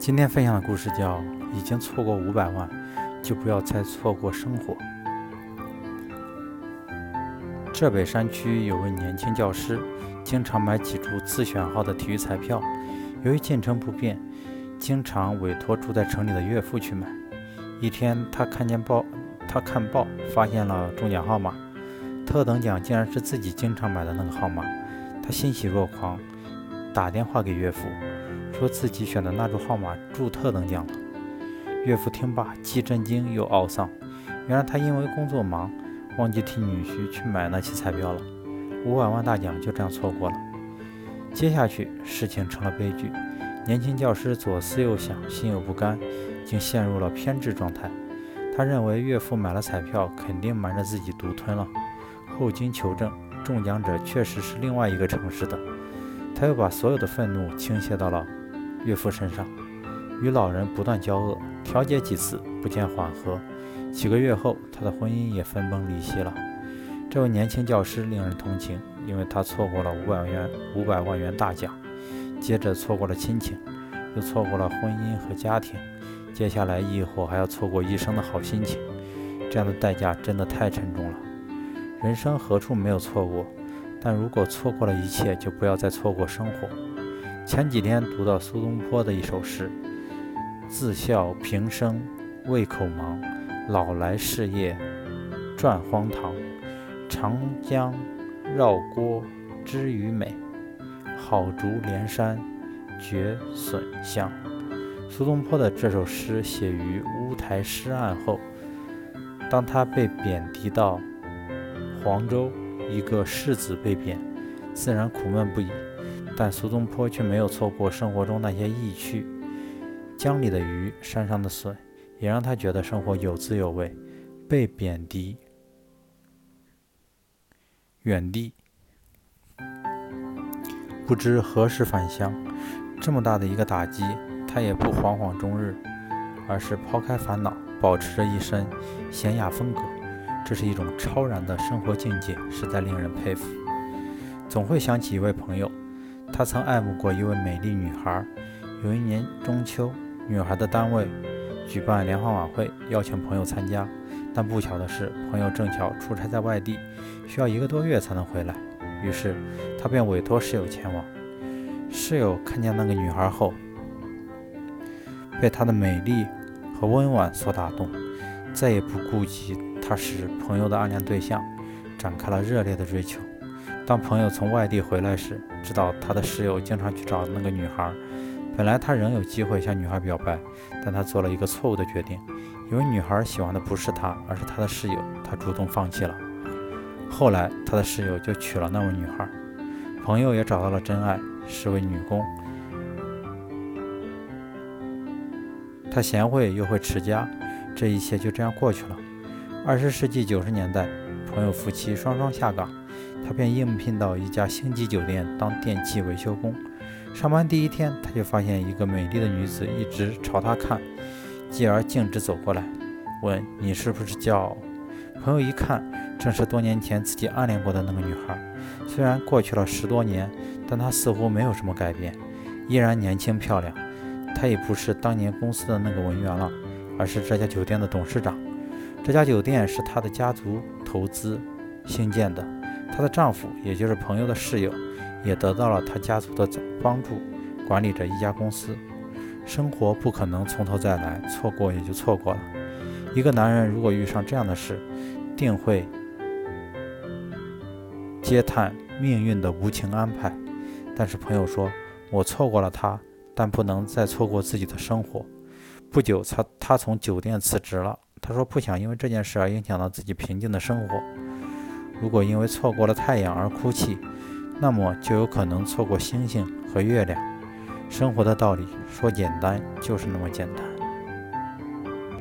今天分享的故事叫《已经错过五百万，就不要再错过生活》。浙北山区有位年轻教师，经常买几注自选号的体育彩票。由于进城不便，经常委托住在城里的岳父去买。一天，他看见报，他看报发现了中奖号码，特等奖竟然是自己经常买的那个号码，他欣喜若狂，打电话给岳父。说自己选的那注号码注特等奖了。岳父听罢，既震惊又懊丧。原来他因为工作忙，忘记替女婿去买那期彩票了，五百万大奖就这样错过了。接下去事情成了悲剧，年轻教师左思右想，心有不甘，竟陷入了偏执状态。他认为岳父买了彩票，肯定瞒着自己独吞了。后经求证，中奖者确实是另外一个城市的。他又把所有的愤怒倾泻到了。岳父身上，与老人不断交恶，调解几次不见缓和。几个月后，他的婚姻也分崩离析了。这位年轻教师令人同情，因为他错过了五百元五百万元大奖，接着错过了亲情，又错过了婚姻和家庭，接下来亦或还要错过一生的好心情。这样的代价真的太沉重了。人生何处没有错过？但如果错过了一切，就不要再错过生活。前几天读到苏东坡的一首诗：“自笑平生胃口忙，老来事业转荒唐。长江绕郭知鱼美，好竹连山绝笋香。”苏东坡的这首诗写于乌台诗案后，当他被贬谪到黄州，一个世子被贬，自然苦闷不已。但苏东坡却没有错过生活中那些意趣，江里的鱼，山上的笋，也让他觉得生活有滋有味。被贬低，远地，不知何时返乡。这么大的一个打击，他也不惶惶终日，而是抛开烦恼，保持着一身娴雅风格。这是一种超然的生活境界，实在令人佩服。总会想起一位朋友。他曾爱慕过一位美丽女孩。有一年中秋，女孩的单位举办联欢晚会，邀请朋友参加。但不巧的是，朋友正巧出差在外地，需要一个多月才能回来。于是他便委托室友前往。室友看见那个女孩后，被她的美丽和温婉所打动，再也不顾及她是朋友的暗恋对象，展开了热烈的追求。当朋友从外地回来时，知道他的室友经常去找那个女孩。本来他仍有机会向女孩表白，但他做了一个错误的决定，因为女孩喜欢的不是他，而是他的室友，他主动放弃了。后来他的室友就娶了那位女孩，朋友也找到了真爱，是位女工。她贤惠又会持家，这一切就这样过去了。二十世纪九十年代，朋友夫妻双双下岗。他便应聘到一家星级酒店当电器维修工。上班第一天，他就发现一个美丽的女子一直朝他看，继而径直走过来，问：“你是不是叫？”朋友一看，正是多年前自己暗恋过的那个女孩。虽然过去了十多年，但她似乎没有什么改变，依然年轻漂亮。她已不是当年公司的那个文员了，而是这家酒店的董事长。这家酒店是她的家族投资兴建的。她的丈夫，也就是朋友的室友，也得到了她家族的帮助，管理着一家公司。生活不可能从头再来，错过也就错过了。一个男人如果遇上这样的事，定会嗟叹命运的无情安排。但是朋友说：“我错过了他，但不能再错过自己的生活。”不久，他他从酒店辞职了。他说：“不想因为这件事而影响到自己平静的生活。”如果因为错过了太阳而哭泣，那么就有可能错过星星和月亮。生活的道理说简单就是那么简单。